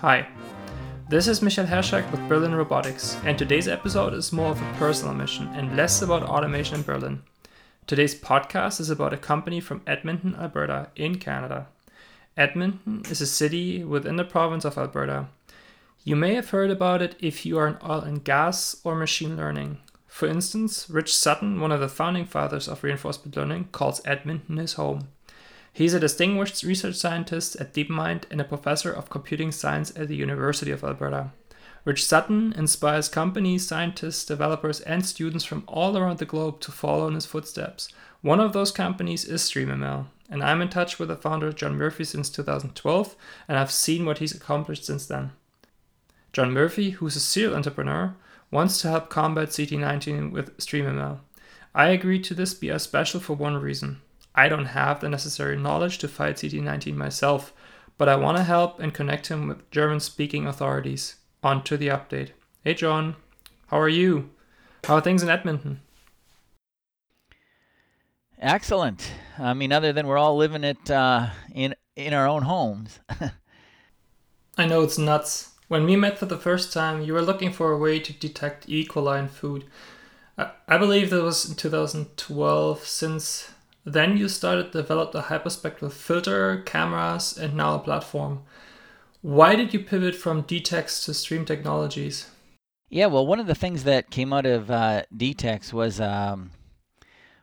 Hi, this is Michael Herschak with Berlin Robotics, and today's episode is more of a personal mission and less about automation in Berlin. Today's podcast is about a company from Edmonton, Alberta, in Canada. Edmonton is a city within the province of Alberta. You may have heard about it if you are in oil and gas or machine learning. For instance, Rich Sutton, one of the founding fathers of reinforcement learning, calls Edmonton his home. He's a distinguished research scientist at DeepMind and a professor of computing science at the University of Alberta. Rich Sutton inspires companies, scientists, developers, and students from all around the globe to follow in his footsteps. One of those companies is StreamML, and I'm in touch with the founder John Murphy since 2012, and I've seen what he's accomplished since then. John Murphy, who's a serial entrepreneur, wants to help combat CT19 with StreamML. I agreed to this be special for one reason. I don't have the necessary knowledge to fight CT19 myself, but I want to help and connect him with German speaking authorities. On to the update. Hey John, how are you? How are things in Edmonton? Excellent. I mean, other than we're all living it uh, in in our own homes. I know it's nuts. When we met for the first time, you were looking for a way to detect E. coli in food. I, I believe that was in 2012. Since then, you started to develop the hyperspectral filter, cameras, and now a platform. Why did you pivot from DTEX to Stream Technologies? Yeah, well, one of the things that came out of uh, DTEX was um,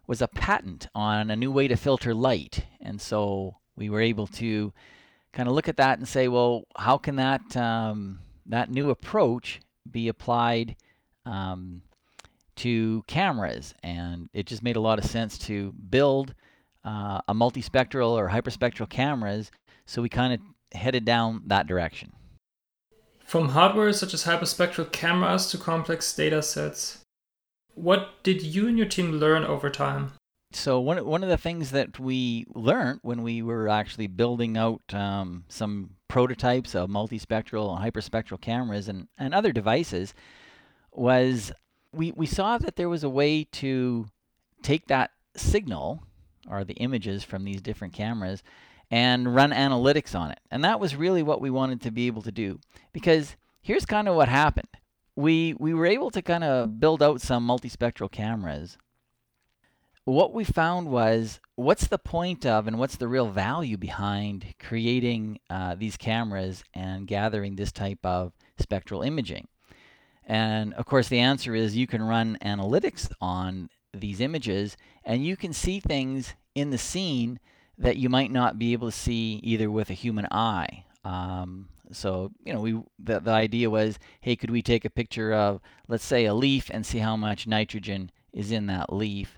was a patent on a new way to filter light, and so we were able to kind of look at that and say, well, how can that um, that new approach be applied um, to cameras, and it just made a lot of sense to build uh, a multispectral or hyperspectral cameras. So we kind of headed down that direction. From hardware such as hyperspectral cameras to complex data sets, what did you and your team learn over time? So one one of the things that we learned when we were actually building out um, some prototypes of multispectral and hyperspectral cameras and, and other devices was we, we saw that there was a way to take that signal or the images from these different cameras and run analytics on it. And that was really what we wanted to be able to do. Because here's kind of what happened. We we were able to kind of build out some multispectral cameras. What we found was what's the point of and what's the real value behind creating uh, these cameras and gathering this type of spectral imaging? And of course, the answer is you can run analytics on these images and you can see things in the scene that you might not be able to see either with a human eye. Um, so, you know, we the, the idea was, hey, could we take a picture of, let's say, a leaf and see how much nitrogen is in that leaf,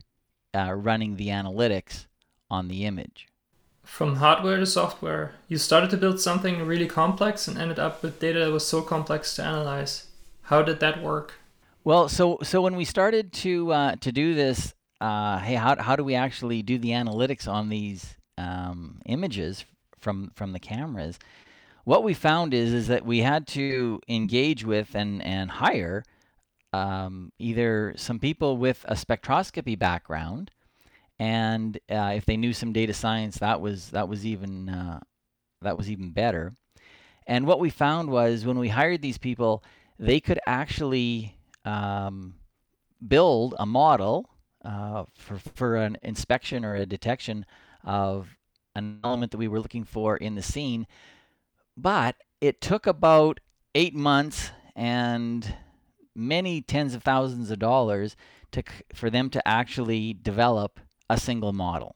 uh, running the analytics on the image. From hardware to software, you started to build something really complex and ended up with data that was so complex to analyze. How did that work? Well, so so when we started to uh, to do this, uh, hey, how how do we actually do the analytics on these um, images from from the cameras? What we found is is that we had to engage with and and hire um, either some people with a spectroscopy background, and uh, if they knew some data science, that was that was even uh, that was even better. And what we found was when we hired these people, they could actually um, build a model uh, for, for an inspection or a detection of an element that we were looking for in the scene. But it took about eight months and many tens of thousands of dollars to, for them to actually develop a single model.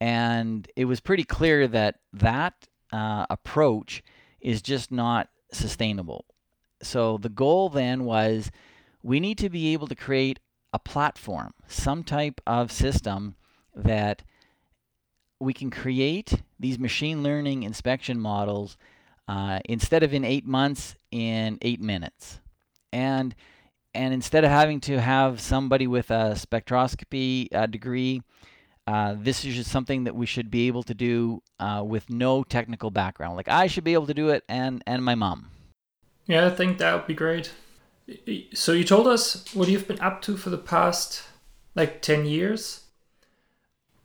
And it was pretty clear that that uh, approach is just not sustainable so the goal then was we need to be able to create a platform, some type of system that we can create these machine learning inspection models uh, instead of in eight months, in eight minutes. And and instead of having to have somebody with a spectroscopy uh, degree, uh, this is just something that we should be able to do uh, with no technical background. Like I should be able to do it, and and my mom. Yeah, I think that would be great. So you told us what you've been up to for the past like 10 years.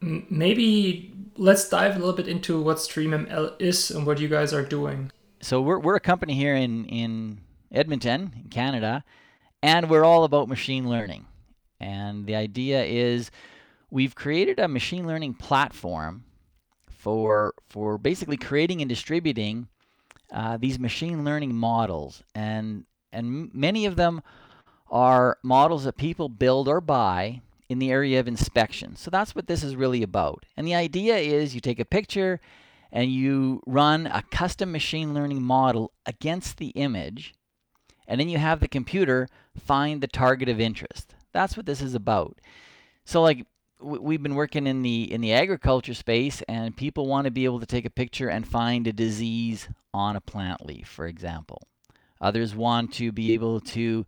Maybe let's dive a little bit into what StreamML is and what you guys are doing. so we're we're a company here in in Edmonton, in Canada, and we're all about machine learning. And the idea is we've created a machine learning platform for for basically creating and distributing uh, these machine learning models, and and many of them are models that people build or buy in the area of inspection. So that's what this is really about. And the idea is you take a picture and you run a custom machine learning model against the image, and then you have the computer find the target of interest. That's what this is about. So like we've been working in the in the agriculture space and people want to be able to take a picture and find a disease on a plant leaf for example. Others want to be able to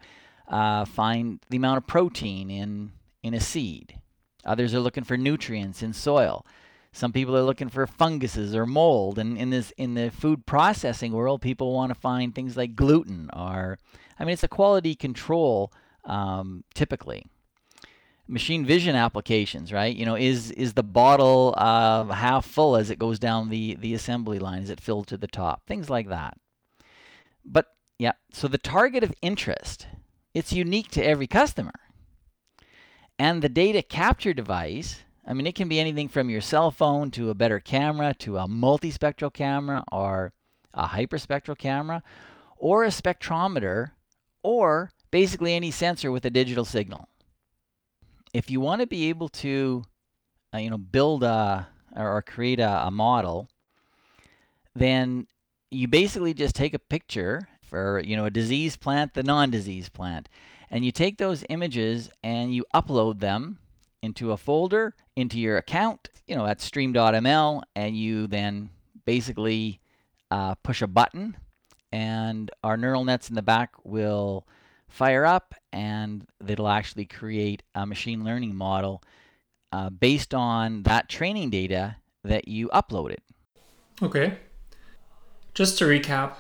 uh, find the amount of protein in in a seed. Others are looking for nutrients in soil. Some people are looking for funguses or mold and in this in the food processing world people want to find things like gluten or i mean it's a quality control um, typically machine vision applications, right? You know, is is the bottle uh, half full as it goes down the the assembly line? Is it filled to the top? Things like that. But yeah, so the target of interest, it's unique to every customer. And the data capture device, I mean, it can be anything from your cell phone to a better camera to a multispectral camera or a hyperspectral camera or a spectrometer or basically any sensor with a digital signal if you want to be able to, uh, you know, build a or create a, a model, then you basically just take a picture for you know a disease plant, the non-disease plant, and you take those images and you upload them into a folder into your account, you know, at stream.ml, and you then basically uh, push a button, and our neural nets in the back will fire up and it'll actually create a machine learning model uh, based on that training data that you uploaded. Okay. Just to recap,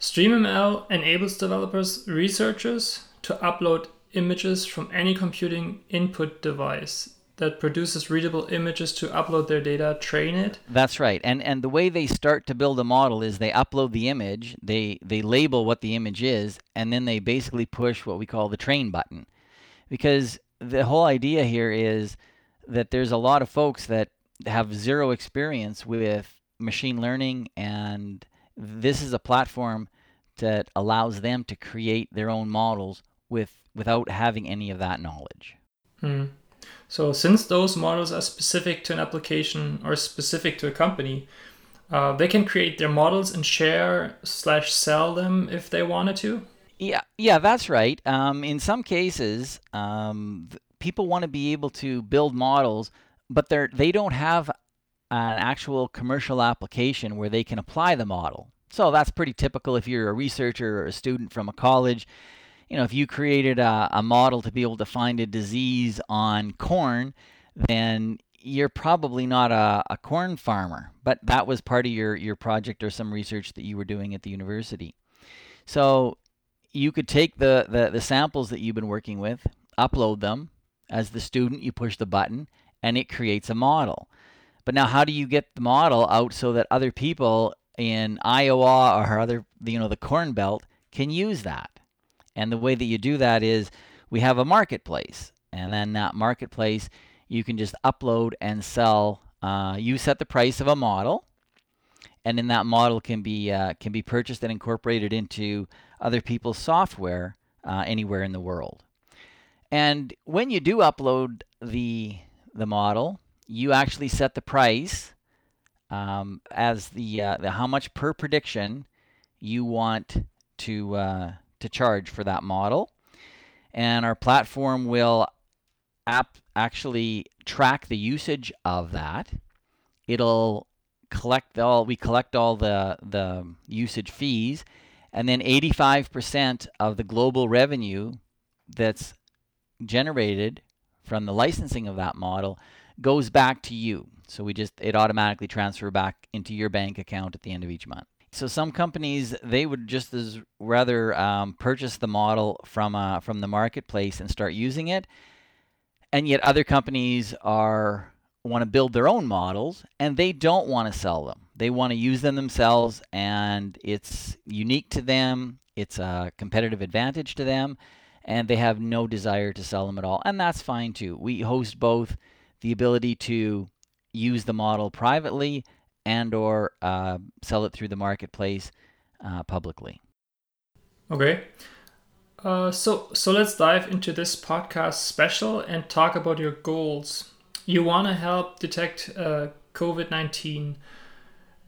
StreamML enables developers, researchers to upload images from any computing input device that produces readable images to upload their data, train it. That's right. And and the way they start to build a model is they upload the image, they they label what the image is, and then they basically push what we call the train button. Because the whole idea here is that there's a lot of folks that have zero experience with machine learning and this is a platform that allows them to create their own models with without having any of that knowledge. Hmm. So since those models are specific to an application or specific to a company, uh, they can create their models and share slash sell them if they wanted to. Yeah, yeah, that's right. Um, in some cases, um, people want to be able to build models, but they're they don't have an actual commercial application where they can apply the model. So that's pretty typical if you're a researcher or a student from a college you know, if you created a, a model to be able to find a disease on corn, then you're probably not a, a corn farmer, but that was part of your, your project or some research that you were doing at the university. So you could take the, the, the samples that you've been working with, upload them. As the student, you push the button and it creates a model. But now, how do you get the model out so that other people in Iowa or other, you know, the Corn Belt can use that? And the way that you do that is we have a marketplace. And then that marketplace, you can just upload and sell. Uh, you set the price of a model, and then that model can be uh, can be purchased and incorporated into other people's software uh, anywhere in the world. And when you do upload the the model, you actually set the price um, as the, uh, the how much per prediction you want to uh, to charge for that model. And our platform will app actually track the usage of that. It'll collect all we collect all the the usage fees and then 85% of the global revenue that's generated from the licensing of that model goes back to you. So we just it automatically transfer back into your bank account at the end of each month. So some companies they would just as rather um, purchase the model from uh, from the marketplace and start using it, and yet other companies are want to build their own models and they don't want to sell them. They want to use them themselves and it's unique to them. It's a competitive advantage to them and they have no desire to sell them at all. And that's fine too. We host both the ability to use the model privately and or uh, sell it through the marketplace uh, publicly. Okay. Uh, so so let's dive into this podcast special and talk about your goals. You want to help detect uh, COVID nineteen.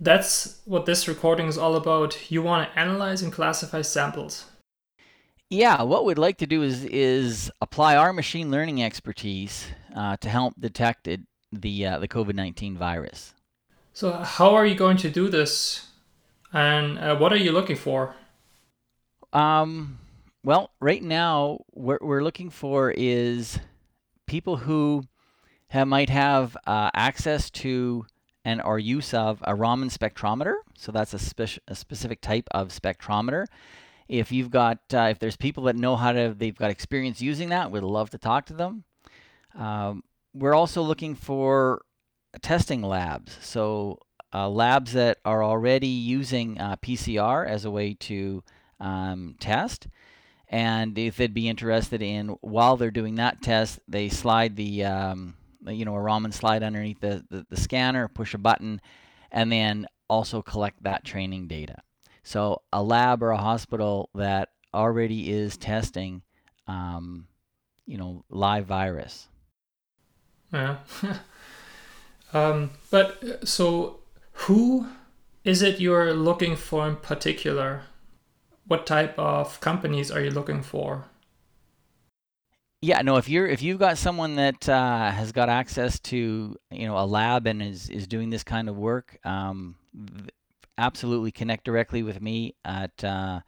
That's what this recording is all about. You want to analyze and classify samples. Yeah, what we'd like to do is is apply our machine learning expertise uh, to help detect it, the uh, the COVID nineteen virus. So how are you going to do this, and uh, what are you looking for? Um, well, right now, what we're looking for is people who have, might have uh, access to and or use of a Raman spectrometer. So that's a, a specific type of spectrometer. If you've got, uh, if there's people that know how to, they've got experience using that, we'd love to talk to them. Um, we're also looking for testing labs. So uh, labs that are already using uh, PCR as a way to um, test and if they'd be interested in while they're doing that test, they slide the um, you know a Raman slide underneath the, the, the scanner, push a button, and then also collect that training data. So a lab or a hospital that already is testing, um, you know, live virus. Yeah. um, but so who is it you're looking for in particular? what type of companies are you looking for? Yeah, no. If you're if you've got someone that uh, has got access to you know a lab and is is doing this kind of work, um, absolutely connect directly with me at uh,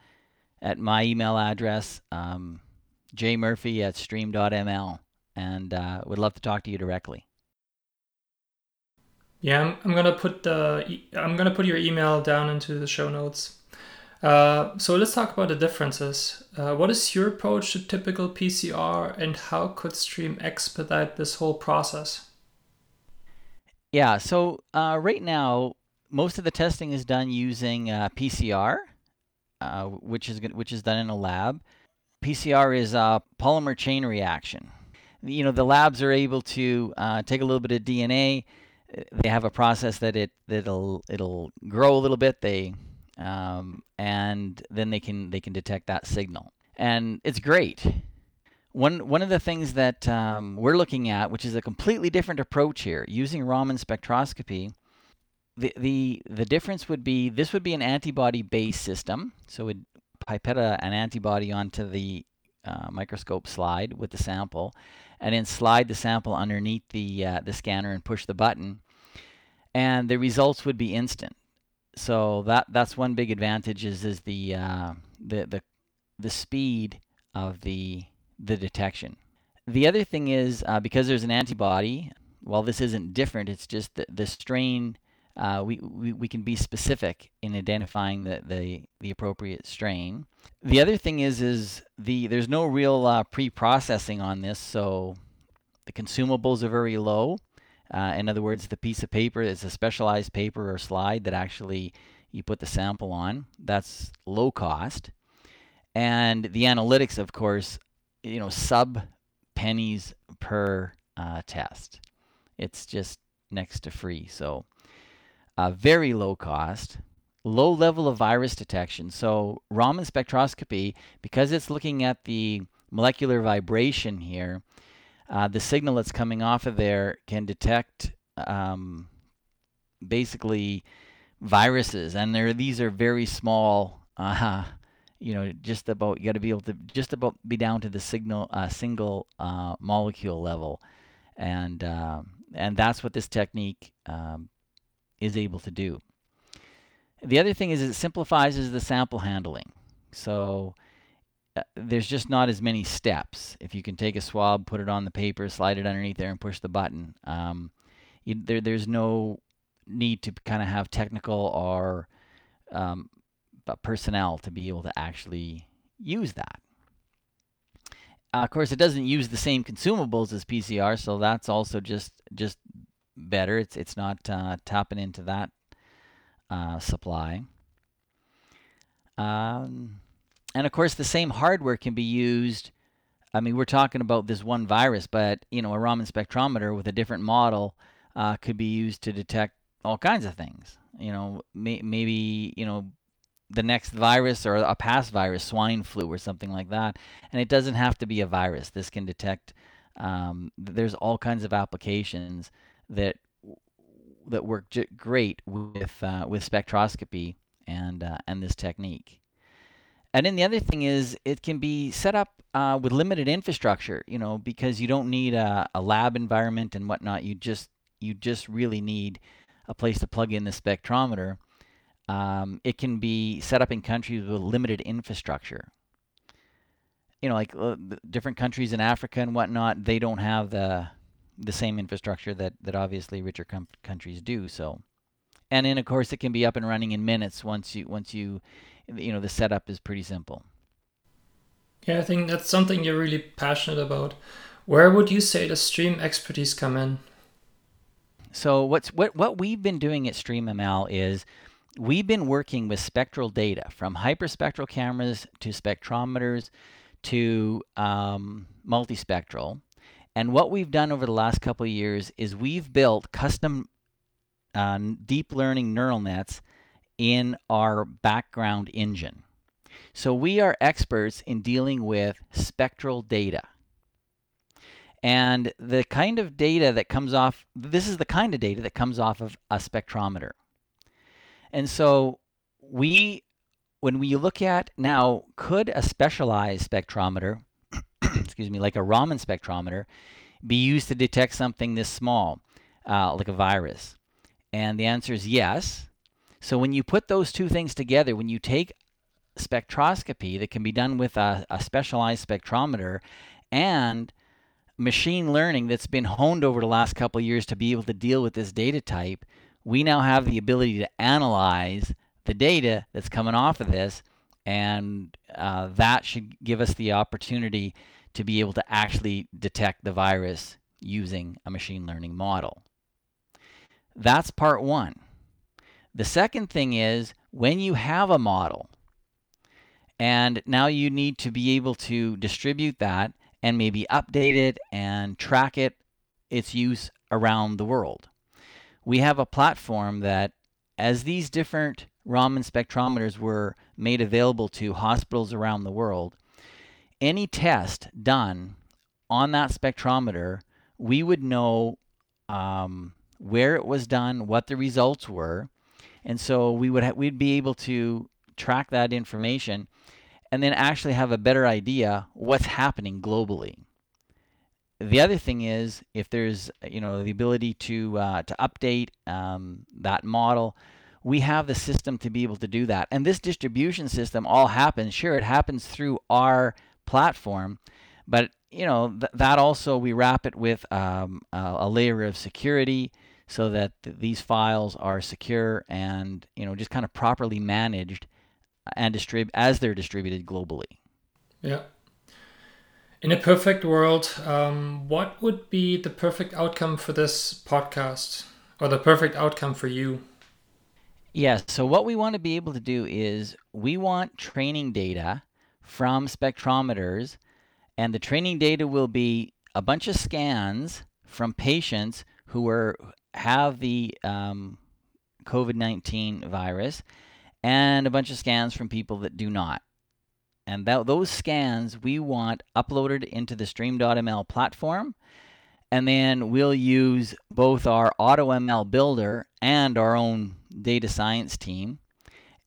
at my email address, um, jmurphy at stream.ml, and uh, would love to talk to you directly. Yeah, I'm, I'm gonna put the I'm gonna put your email down into the show notes. Uh, so let's talk about the differences. Uh, what is your approach to typical PCR and how could Stream expedite this whole process? Yeah, so uh, right now, most of the testing is done using uh, PCR, uh, which is which is done in a lab. PCR is a polymer chain reaction. You know, the labs are able to take a little bit of DNA. They have a process that it that'll it'll grow a little bit. They um, and then they can they can detect that signal, and it's great. One one of the things that um, we're looking at, which is a completely different approach here, using Raman spectroscopy. The, the the difference would be this would be an antibody based system, so we'd pipette an antibody onto the uh, microscope slide with the sample, and then slide the sample underneath the uh, the scanner and push the button, and the results would be instant so that that's one big advantage is is the uh, the the the speed of the the detection. The other thing is uh, because there's an antibody. While this isn't different, it's just the, the strain. Uh, we, we, we can be specific in identifying the, the, the appropriate strain. The other thing is is the there's no real uh, pre-processing on this, so the consumables are very low. Uh, in other words, the piece of paper is a specialized paper or slide that actually you put the sample on. That's low cost. And the analytics, of course, you know, sub pennies per uh, test. It's just next to free. So, uh, very low cost, low level of virus detection. So, Raman spectroscopy, because it's looking at the molecular vibration here, uh, the signal that's coming off of there can detect um, basically viruses, and there these are very small. Uh, you know, just about you got to be able to just about be down to the signal uh, single uh, molecule level, and uh, and that's what this technique um, is able to do. The other thing is it simplifies the sample handling. So there's just not as many steps. If you can take a swab, put it on the paper, slide it underneath there, and push the button, um, you, there, there's no need to kind of have technical or um, personnel to be able to actually use that. Uh, of course, it doesn't use the same consumables as PCR, so that's also just just better. It's it's not uh, tapping into that uh, supply. Um, and of course, the same hardware can be used. I mean, we're talking about this one virus, but you know, a Raman spectrometer with a different model uh, could be used to detect all kinds of things. You know, may, maybe you know the next virus or a past virus, swine flu or something like that. And it doesn't have to be a virus. This can detect. Um, there's all kinds of applications that that work j- great with uh, with spectroscopy and uh, and this technique. And then the other thing is it can be set up uh, with limited infrastructure, you know, because you don't need a, a lab environment and whatnot. You just you just really need a place to plug in the spectrometer um, it can be set up in countries with limited infrastructure. You know, like uh, different countries in Africa and whatnot, they don't have the the same infrastructure that that obviously richer com- countries do. So, and then of course it can be up and running in minutes once you once you you know the setup is pretty simple. Yeah, I think that's something you're really passionate about. Where would you say the stream expertise come in? So what's what what we've been doing at StreamML is we've been working with spectral data from hyperspectral cameras to spectrometers to um, multispectral. And what we've done over the last couple of years is we've built custom uh, deep learning neural nets in our background engine. So we are experts in dealing with spectral data. And the kind of data that comes off, this is the kind of data that comes off of a spectrometer. And so we, when we look at now, could a specialized spectrometer, excuse me, like a Raman spectrometer, be used to detect something this small, uh, like a virus? And the answer is yes. So when you put those two things together, when you take spectroscopy that can be done with a, a specialized spectrometer and machine learning that's been honed over the last couple years to be able to deal with this data type, we now have the ability to analyze the data that's coming off of this, and uh, that should give us the opportunity to be able to actually detect the virus using a machine learning model. That's part one. The second thing is when you have a model, and now you need to be able to distribute that and maybe update it and track it, its use around the world. We have a platform that, as these different Raman spectrometers were made available to hospitals around the world, any test done on that spectrometer, we would know um, where it was done, what the results were, and so we would ha- we'd be able to track that information, and then actually have a better idea what's happening globally. The other thing is if there's you know the ability to uh, to update um, that model, we have the system to be able to do that. And this distribution system all happens. Sure, it happens through our platform, but you know th- that also we wrap it with um, a, a layer of security so that th- these files are secure and you know just kind of properly managed and distrib- as they're distributed globally. Yeah. In a perfect world, um, what would be the perfect outcome for this podcast or the perfect outcome for you? Yes. So, what we want to be able to do is we want training data from spectrometers, and the training data will be a bunch of scans from patients who are have the um, COVID 19 virus and a bunch of scans from people that do not. And that, those scans we want uploaded into the Stream.ml platform. And then we'll use both our AutoML builder and our own data science team.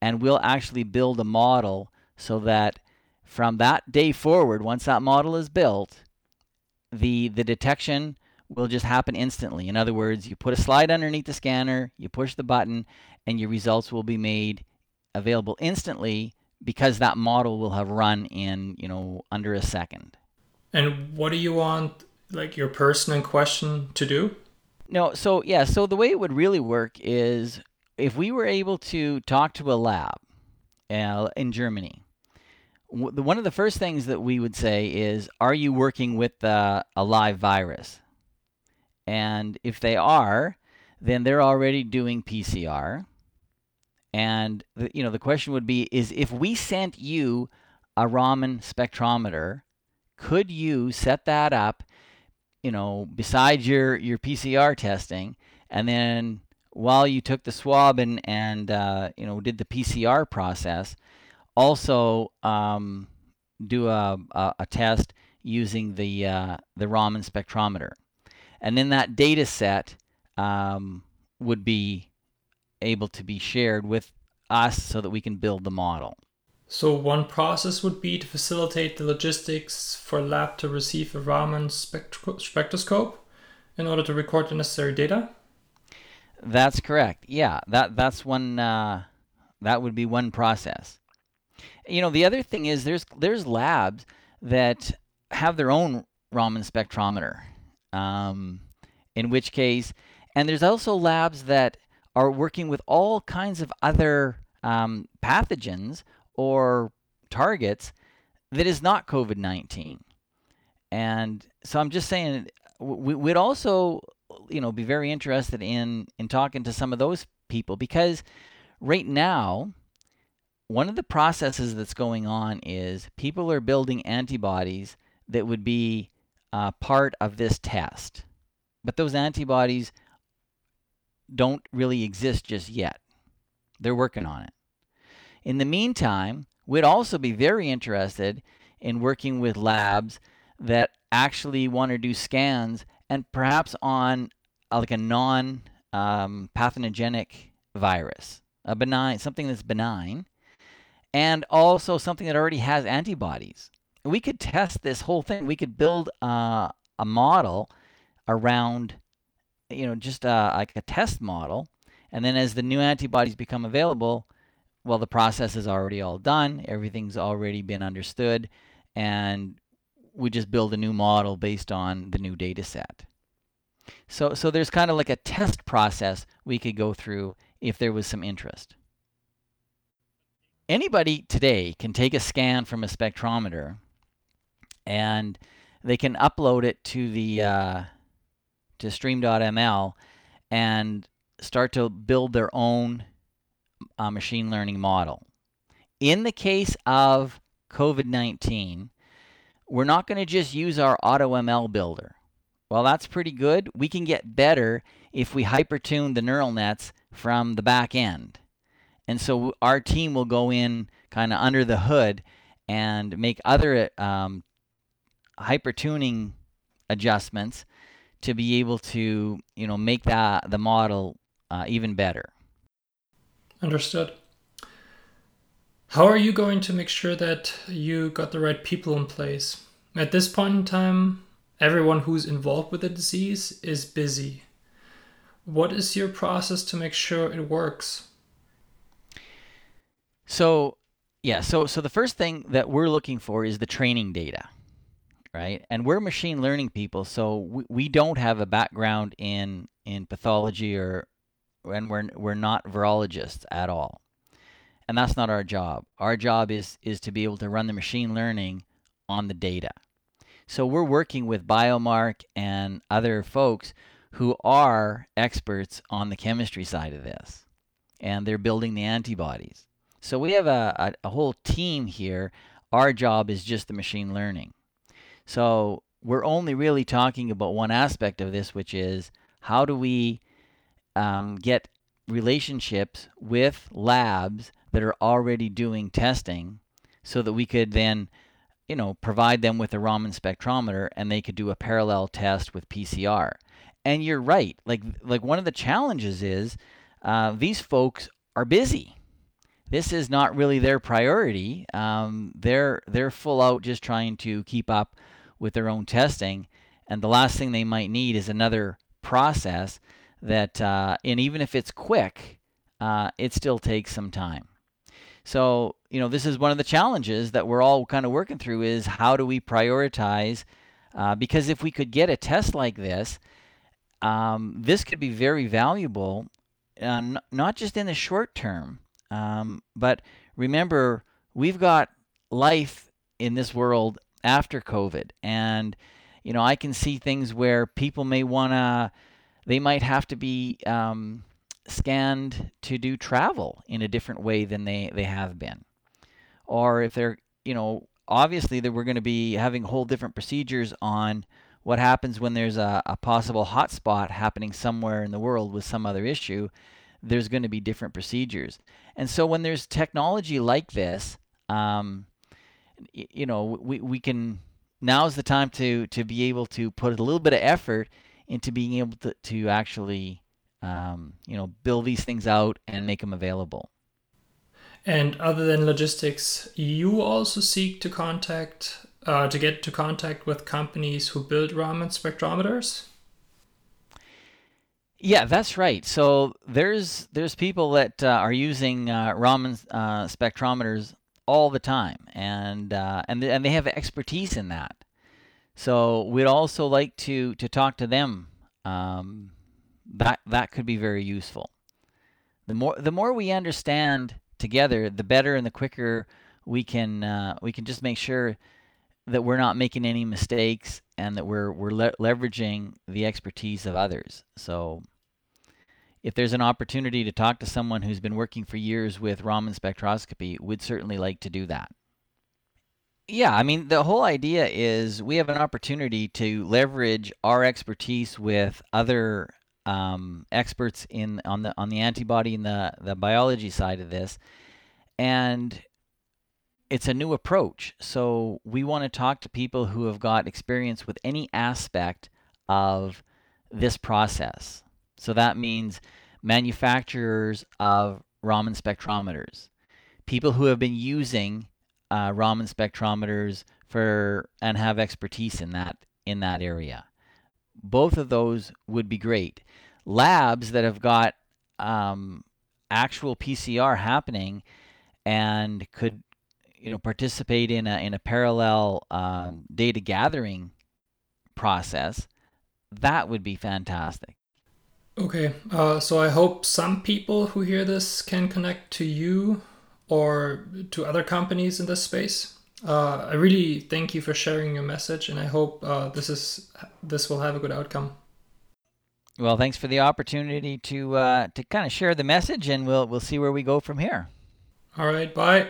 And we'll actually build a model so that from that day forward, once that model is built, the, the detection will just happen instantly. In other words, you put a slide underneath the scanner, you push the button, and your results will be made available instantly because that model will have run in you know under a second. And what do you want like your person in question to do? No, so yeah, so the way it would really work is if we were able to talk to a lab uh, in Germany, w- one of the first things that we would say is, "Are you working with uh, a live virus?" And if they are, then they're already doing PCR. And the, you know the question would be is if we sent you a Raman spectrometer, could you set that up, you know, besides your your PCR testing, and then while you took the swab and and uh, you know did the PCR process, also um, do a, a, a test using the uh, the Raman spectrometer, and then that data set um, would be able to be shared with us so that we can build the model. So one process would be to facilitate the logistics for lab to receive a Raman spectroscope in order to record the necessary data. That's correct. Yeah, that that's one. Uh, that would be one process. You know, the other thing is there's there's labs that have their own Raman spectrometer. Um, in which case, and there's also labs that are working with all kinds of other um, pathogens or targets that is not COVID 19. And so I'm just saying, we, would also, you know, be very interested in in talking to some of those people because right now, one of the processes that's going on is people are building antibodies that would be uh, part of this test, but those antibodies don't really exist just yet. They're working on it. In the meantime, we'd also be very interested in working with labs that actually want to do scans and perhaps on uh, like a non um, pathogenic virus, a benign, something that's benign, and also something that already has antibodies. We could test this whole thing. We could build uh, a model around you know, just uh, like a test model. And then as the new antibodies become available, well, the process is already all done. Everything's already been understood. And we just build a new model based on the new data set. So, so there's kind of like a test process we could go through if there was some interest. Anybody today can take a scan from a spectrometer and they can upload it to the uh, to stream.ml and start to build their own uh, machine learning model. In the case of COVID 19, we're not going to just use our AutoML builder. Well, that's pretty good. We can get better if we hypertune the neural nets from the back end. And so our team will go in kind of under the hood and make other um, hypertuning adjustments to be able to you know make that the model uh, even better. Understood. How are you going to make sure that you got the right people in place? At this point in time, everyone who's involved with the disease is busy. What is your process to make sure it works? So, yeah, so so the first thing that we're looking for is the training data right? And we're machine learning people, so we, we don't have a background in in pathology or and we're we're not virologists at all. And that's not our job. Our job is is to be able to run the machine learning on the data. So we're working with Biomark and other folks who are experts on the chemistry side of this. And they're building the antibodies. So we have a, a, a whole team here. Our job is just the machine learning. So we're only really talking about one aspect of this, which is how do we um, get relationships with labs that are already doing testing so that we could then you know provide them with a Raman spectrometer and they could do a parallel test with PCR. And you're right. Like like one of the challenges is uh, these folks are busy. This is not really their priority. Um, they're they're full out just trying to keep up with their own testing. And the last thing they might need is another process that, uh, and even if it's quick, uh, it still takes some time. So, you know, this is one of the challenges that we're all kind of working through is how do we prioritize? Uh, because if we could get a test like this, um, this could be very valuable, uh, n- not just in the short term, um, but remember, we've got life in this world after COVID. And, you know, I can see things where people may want to they might have to be um, scanned to do travel in a different way than they, they have been. Or if they're, you know, obviously that we're going to be having whole different procedures on what happens when there's a, a possible hotspot happening somewhere in the world with some other issue. There's going to be different procedures. And so when there's technology like this, um, you know, we, we can now's the time to to be able to put a little bit of effort into being able to, to actually um, you know build these things out and make them available. And other than logistics, you also seek to contact uh, to get to contact with companies who build Raman spectrometers. Yeah, that's right. So there's there's people that uh, are using uh, Raman uh, spectrometers all the time, and uh, and and they have expertise in that. So we'd also like to to talk to them. Um, that that could be very useful. The more the more we understand together, the better and the quicker we can uh, we can just make sure that we're not making any mistakes and that we're we're le- leveraging the expertise of others. So if there's an opportunity to talk to someone who's been working for years with Raman spectroscopy, we'd certainly like to do that. Yeah, I mean, the whole idea is we have an opportunity to leverage our expertise with other um, experts in on the on the antibody and the the biology side of this, and it's a new approach. So we want to talk to people who have got experience with any aspect of this process. So that means manufacturers of Raman spectrometers, people who have been using uh, Raman spectrometers for and have expertise in that in that area. Both of those would be great. Labs that have got um, actual PCR happening and could you know participate in a in a parallel um, data gathering process, that would be fantastic. Okay, uh, so I hope some people who hear this can connect to you or to other companies in this space. Uh, I really thank you for sharing your message, and I hope uh, this is this will have a good outcome. Well, thanks for the opportunity to uh, to kind of share the message, and we'll we'll see where we go from here. All right, bye.